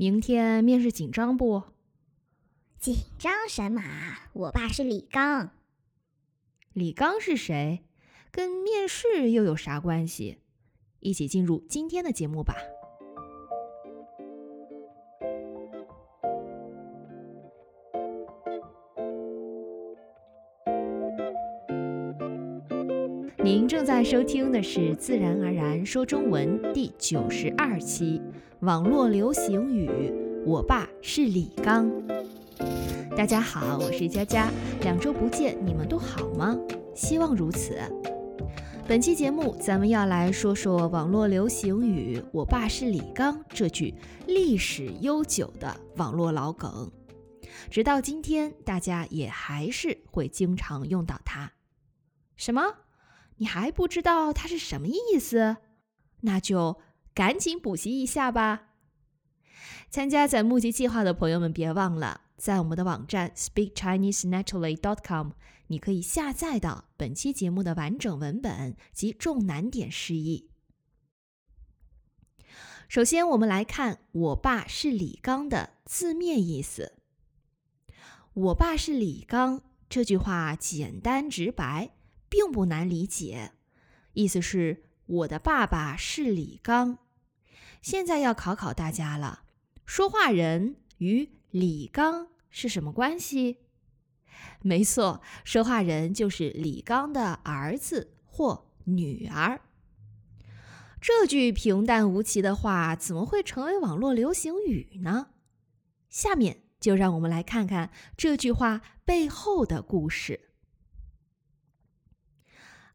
明天面试紧张不？紧张什么？我爸是李刚。李刚是谁？跟面试又有啥关系？一起进入今天的节目吧。您正在收听的是《自然而然说中文》第九十二期，网络流行语“我爸是李刚”。大家好，我是佳佳，两周不见，你们都好吗？希望如此。本期节目，咱们要来说说网络流行语“我爸是李刚”这句历史悠久的网络老梗，直到今天，大家也还是会经常用到它。什么？你还不知道它是什么意思？那就赶紧补习一下吧！参加咱募集计划的朋友们，别忘了在我们的网站 speakchinesenaturally.com，你可以下载到本期节目的完整文本及重难点释义。首先，我们来看“我爸是李刚”的字面意思。“我爸是李刚”这句话简单直白。并不难理解，意思是我的爸爸是李刚。现在要考考大家了，说话人与李刚是什么关系？没错，说话人就是李刚的儿子或女儿。这句平淡无奇的话怎么会成为网络流行语呢？下面就让我们来看看这句话背后的故事。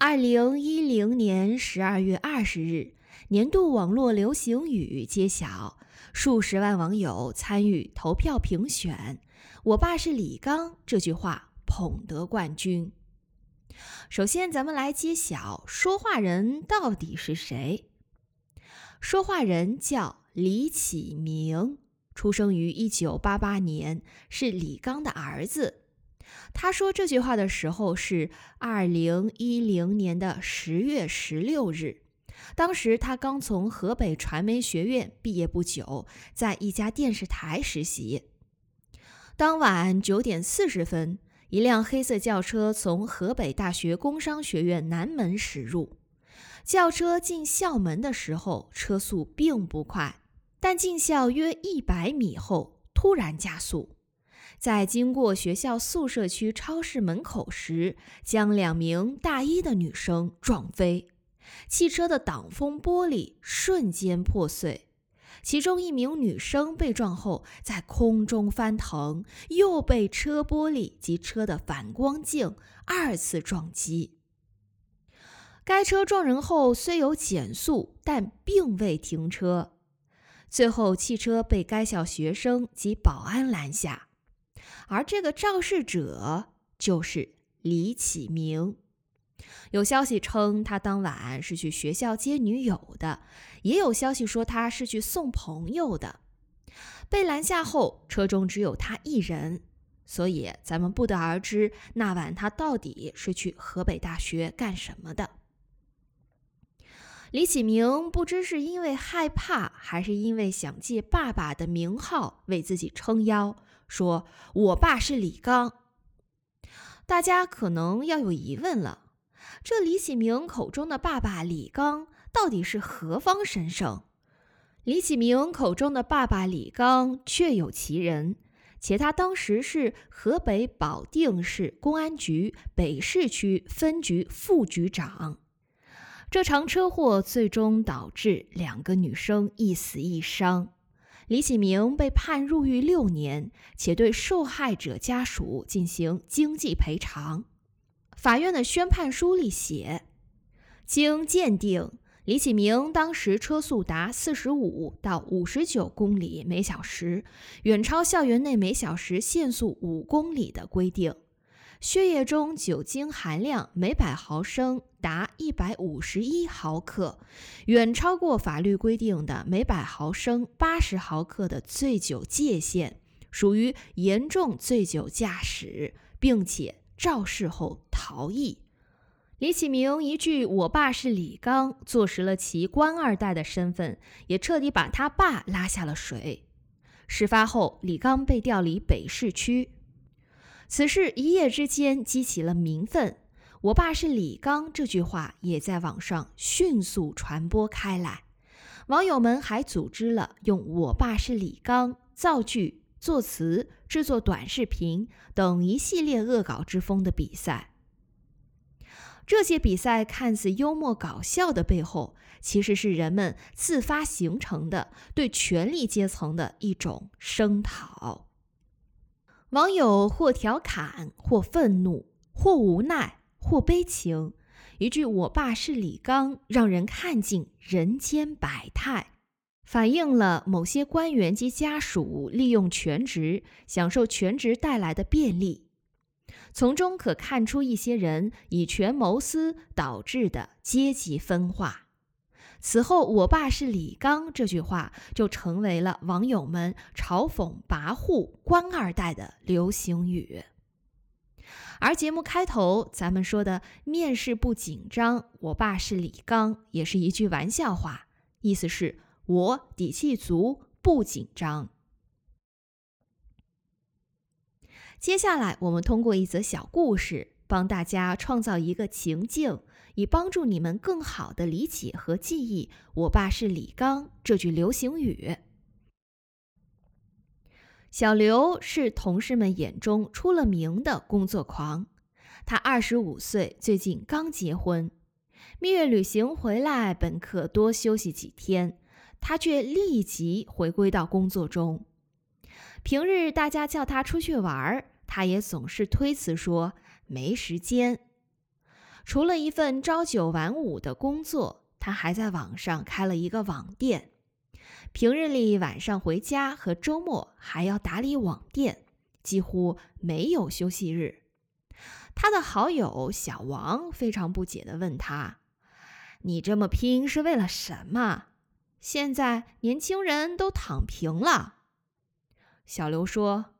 二零一零年十二月二十日，年度网络流行语揭晓，数十万网友参与投票评选。我爸是李刚这句话捧得冠军。首先，咱们来揭晓说话人到底是谁。说话人叫李启明，出生于一九八八年，是李刚的儿子。他说这句话的时候是二零一零年的十月十六日，当时他刚从河北传媒学院毕业不久，在一家电视台实习。当晚九点四十分，一辆黑色轿车从河北大学工商学院南门驶入。轿车进校门的时候，车速并不快，但进校约一百米后突然加速。在经过学校宿舍区超市门口时，将两名大一的女生撞飞，汽车的挡风玻璃瞬间破碎。其中一名女生被撞后在空中翻腾，又被车玻璃及车的反光镜二次撞击。该车撞人后虽有减速，但并未停车。最后，汽车被该校学生及保安拦下。而这个肇事者就是李启明。有消息称他当晚是去学校接女友的，也有消息说他是去送朋友的。被拦下后，车中只有他一人，所以咱们不得而知那晚他到底是去河北大学干什么的。李启明不知是因为害怕，还是因为想借爸爸的名号为自己撑腰。说：“我爸是李刚。”大家可能要有疑问了，这李启明口中的爸爸李刚到底是何方神圣？李启明口中的爸爸李刚确有其人，且他当时是河北保定市公安局北市区分局副局长。这场车祸最终导致两个女生一死一伤。李启明被判入狱六年，且对受害者家属进行经济赔偿。法院的宣判书里写，经鉴定，李启明当时车速达四十五到五十九公里每小时，远超校园内每小时限速五公里的规定。血液中酒精含量每百毫升达一百五十一毫克，远超过法律规定的每百毫升八十毫克的醉酒界限，属于严重醉酒驾驶，并且肇事后逃逸。李启明一句“我爸是李刚”，坐实了其官二代的身份，也彻底把他爸拉下了水。事发后，李刚被调离北市区。此事一夜之间激起了民愤，“我爸是李刚”这句话也在网上迅速传播开来。网友们还组织了用“我爸是李刚”造句、作词、制作短视频等一系列恶搞之风的比赛。这些比赛看似幽默搞笑的背后，其实是人们自发形成的对权力阶层的一种声讨。网友或调侃，或愤怒，或无奈，或悲情。一句“我爸是李刚”，让人看尽人间百态，反映了某些官员及家属利用权职，享受权职带来的便利。从中可看出一些人以权谋私导致的阶级分化。此后，“我爸是李刚”这句话就成为了网友们嘲讽跋扈官二代的流行语。而节目开头咱们说的“面试不紧张，我爸是李刚”也是一句玩笑话，意思是我底气足，不紧张。接下来，我们通过一则小故事，帮大家创造一个情境，以帮助你们更好的理解和记忆“我爸是李刚”这句流行语。小刘是同事们眼中出了名的工作狂，他二十五岁，最近刚结婚，蜜月旅行回来，本可多休息几天，他却立即回归到工作中。平日大家叫他出去玩，他也总是推辞说没时间。除了一份朝九晚五的工作，他还在网上开了一个网店。平日里晚上回家和周末还要打理网店，几乎没有休息日。他的好友小王非常不解地问他：“你这么拼是为了什么？现在年轻人都躺平了。”小刘说：“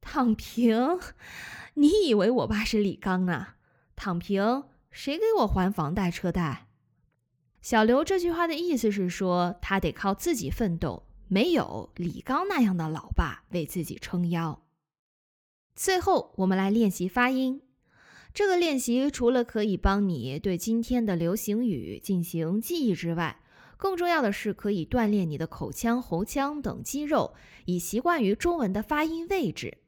躺平？你以为我爸是李刚啊？躺平？谁给我还房贷车贷？”小刘这句话的意思是说，他得靠自己奋斗，没有李刚那样的老爸为自己撑腰。最后，我们来练习发音。这个练习除了可以帮你对今天的流行语进行记忆之外，更重要的是，可以锻炼你的口腔、喉腔等肌肉，以习惯于中文的发音位置。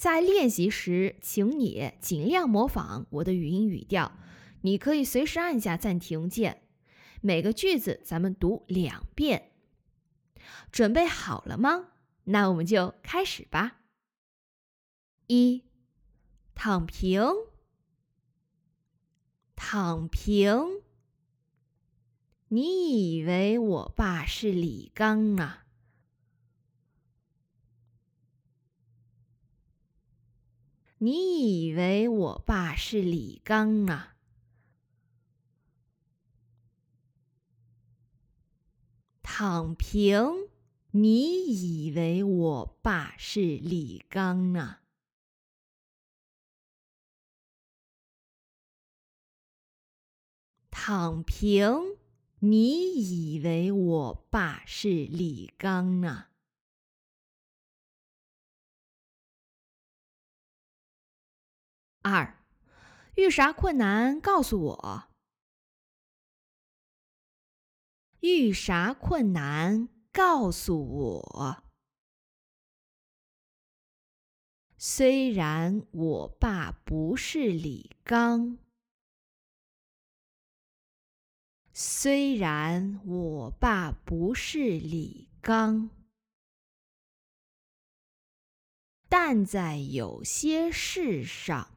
在练习时，请你尽量模仿我的语音语调。你可以随时按下暂停键。每个句子咱们读两遍。准备好了吗？那我们就开始吧。一，躺平，躺平。你以为我爸是李刚啊？你以为我爸是李刚啊？躺平？你以为我爸是李刚啊？躺平？你以为我爸是李刚啊？二，遇啥困难告诉我。遇啥困难告诉我。虽然我爸不是李刚。虽然我爸不是李刚，但在有些事上，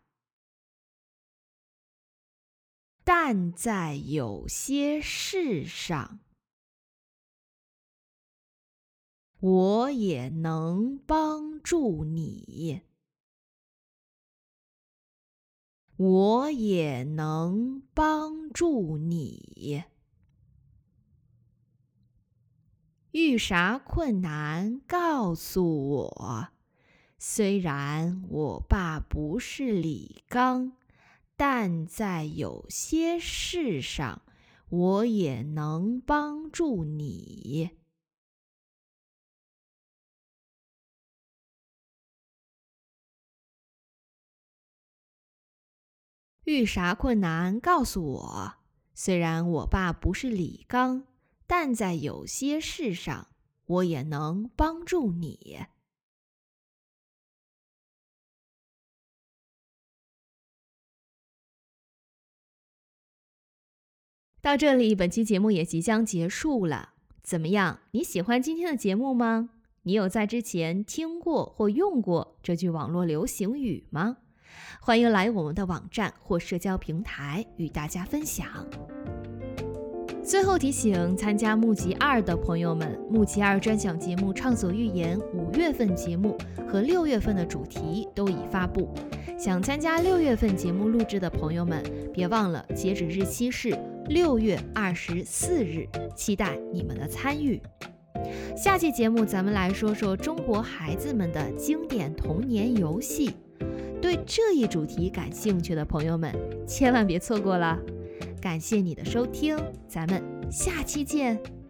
但在有些事上，我也能帮助你，我也能帮助你。遇啥困难告诉我。虽然我爸不是李刚，但在有些事上我也能帮助你。遇啥困难告诉我虽然我爸不是李刚但在有些事上我也能帮助你。到这里，本期节目也即将结束了。怎么样？你喜欢今天的节目吗？你有在之前听过或用过这句网络流行语吗？欢迎来我们的网站或社交平台与大家分享。最后提醒参加募集二的朋友们，募集二专享节目《畅所欲言》五月份节目和六月份的主题都已发布。想参加六月份节目录制的朋友们，别忘了截止日期是。六月二十四日，期待你们的参与。下期节目，咱们来说说中国孩子们的经典童年游戏。对这一主题感兴趣的朋友们，千万别错过了。感谢你的收听，咱们下期见。